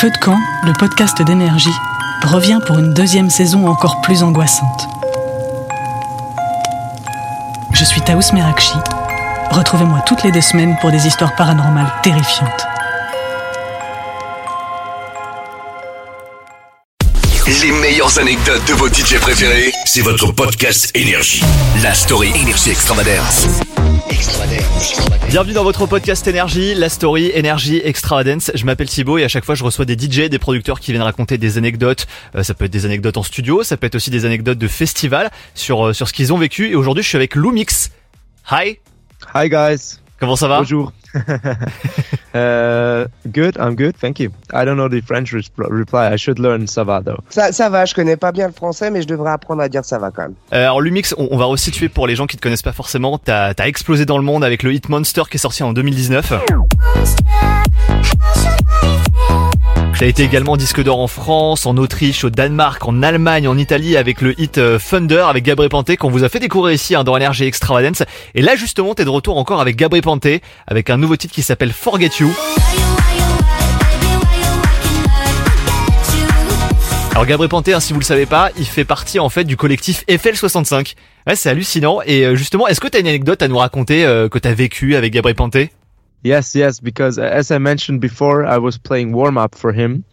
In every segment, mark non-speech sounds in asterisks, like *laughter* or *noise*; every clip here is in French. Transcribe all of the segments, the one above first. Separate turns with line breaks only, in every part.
Feu de camp, le podcast d'énergie, revient pour une deuxième saison encore plus angoissante. Je suis Taous Merakchi. Retrouvez-moi toutes les deux semaines pour des histoires paranormales terrifiantes.
Les meilleures anecdotes de vos DJ préférés, c'est votre podcast Énergie. La story Énergie Extravagance.
Bienvenue dans votre podcast Énergie, la story Énergie Extravagance. Je m'appelle Thibaut et à chaque fois je reçois des DJ, des producteurs qui viennent raconter des anecdotes. Euh, ça peut être des anecdotes en studio, ça peut être aussi des anecdotes de festival sur, euh, sur ce qu'ils ont vécu. Et aujourd'hui je suis avec Lumix. Hi,
Hi guys.
Comment ça va
Bonjour. *laughs* uh, good. I'm good. Thank you. I don't know the French reply. I should learn ça va though.
Ça, ça va, je connais pas bien le français, mais je devrais apprendre à dire ça va quand même.
Euh, Alors Lumix, on, on va resituer pour les gens qui te connaissent pas forcément. T'as as explosé dans le monde avec le hit Monster qui est sorti en 2019. T'as été également disque d'or en France, en Autriche, au Danemark, en Allemagne, en Italie avec le hit euh, Thunder avec Gabriel Panté qu'on vous a fait découvrir ici hein, dans Energy Extravagance. Et là justement t'es de retour encore avec Gabriel Panté avec un nouveau titre qui s'appelle Forget You. Alors Gabriel Panté, hein, si vous le savez pas, il fait partie en fait du collectif FL65. Ouais, c'est hallucinant. Et euh, justement, est-ce que t'as une anecdote à nous raconter euh, que t'as vécu avec Gabriel Panté
Yes, yes. Because uh, as I mentioned before, I was playing warm up for him,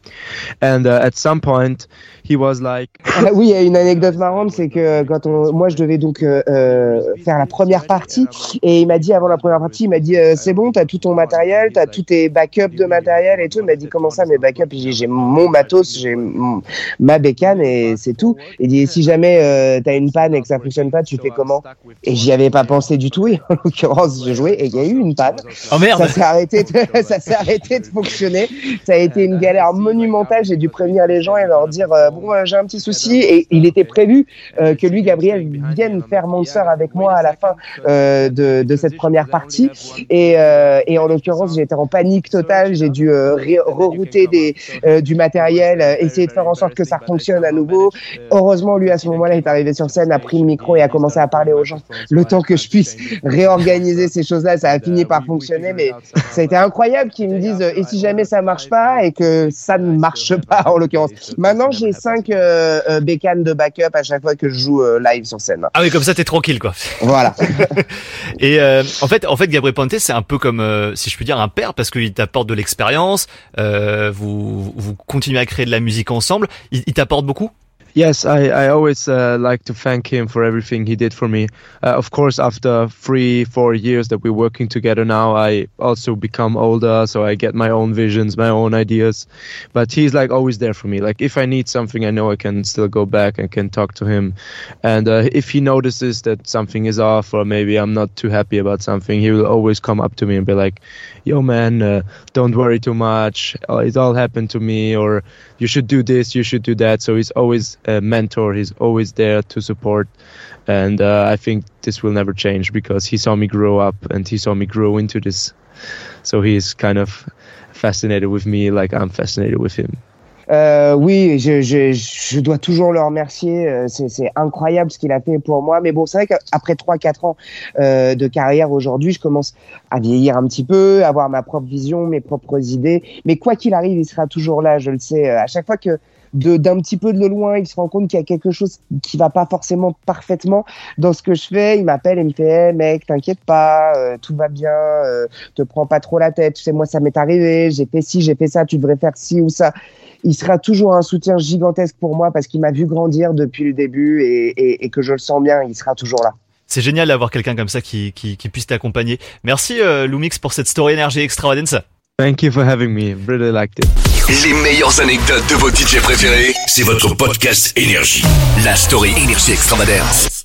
and uh, at some point, he was like, *laughs*
Ah oui, il y a une anecdote marrante, c'est que quand on, moi je devais donc euh, euh, faire la première partie, et il m'a dit avant la première partie, il m'a dit euh, c'est bon, t'as tout ton matériel, t'as tous tes backups de matériel et tout. Il m'a dit comment ça mes backups? J'ai dit, j'ai mon matos, j'ai ma bécane et c'est tout. Il dit et si jamais euh, t'as une panne et que ça fonctionne pas, tu fais comment? Et j'y avais pas pensé du tout. Et en l'occurrence, j'ai joué et il y a eu une panne.
Oh merde
ça s'est arrêté, de, *laughs* ça s'est arrêté de fonctionner. Ça a été une galère monumentale. J'ai dû prévenir les gens et leur dire euh, bon, euh, j'ai un petit souci. Et il était prévu euh, que lui, Gabriel, vienne faire Monster avec moi à la fin de, de cette première partie. Et, euh, et en l'occurrence, j'étais en panique totale. J'ai dû rerouter des, du matériel, essayer de faire en sorte que ça fonctionne à nouveau. Heureusement, lui, à ce moment-là, il est arrivé sur scène, a pris le micro et a commencé à parler aux gens. Le temps que je puisse réorganiser ces choses-là, ça a fini par fonctionner. Mais ça a été incroyable qu'ils me disent et si jamais ça marche pas et que ça ne marche pas en l'occurrence. Maintenant j'ai cinq euh, euh, bécanes de backup à chaque fois que je joue euh, live sur scène.
Ah oui, comme ça t'es tranquille quoi.
Voilà. *laughs*
Et euh, en fait, en fait, Gabriel Panté, c'est un peu comme, euh, si je puis dire, un père parce qu'il t'apporte de l'expérience. Euh, vous, vous continuez à créer de la musique ensemble. Il, il t'apporte beaucoup?
Yes, I, I always uh, like to thank him for everything he did for me. Uh, of course, after three, four years that we're working together now, I also become older, so I get my own visions, my own ideas. But he's like always there for me. Like if I need something, I know I can still go back and can talk to him. And uh, if he notices that something is off or maybe I'm not too happy about something, he will always come up to me and be like, "Yo, man, uh, don't worry too much. Uh, it all happened to me, or you should do this, you should do that." So he's always a mentor. He's always there to support, and uh, I think this will never change because he saw me grow up and he saw me grow into this. So he's kind of fascinated with me, like I'm fascinated with him.
Euh, oui, je, je, je dois toujours le remercier. Euh, C'est incroyable ce qu'il a fait pour moi. Mais bon, c'est vrai qu'après 3-4 ans euh, de carrière aujourd'hui, je commence à vieillir un petit peu, à avoir ma propre vision, mes propres idées. Mais quoi qu'il arrive, il sera toujours là, je le sais. Euh, À chaque fois que d'un petit peu de loin, il se rend compte qu'il y a quelque chose qui va pas forcément parfaitement dans ce que je fais. Il m'appelle et me fait hey, mec, t'inquiète pas, euh, tout va bien, euh, te prends pas trop la tête. Tu sais, moi, ça m'est arrivé, j'ai fait ci, j'ai fait ça, tu devrais faire ci ou ça il sera toujours un soutien gigantesque pour moi parce qu'il m'a vu grandir depuis le début et, et- et que je le sens bien, il sera toujours là.
C'est génial d'avoir quelqu'un comme ça qui, qui, qui puisse t'accompagner. Merci euh, pour cette story énergie extravagance.
Thank you for having me. Really liked it.
Les meilleures anecdotes de vos DJ préférés, c'est votre podcast Énergie. La story Énergie Extravagance.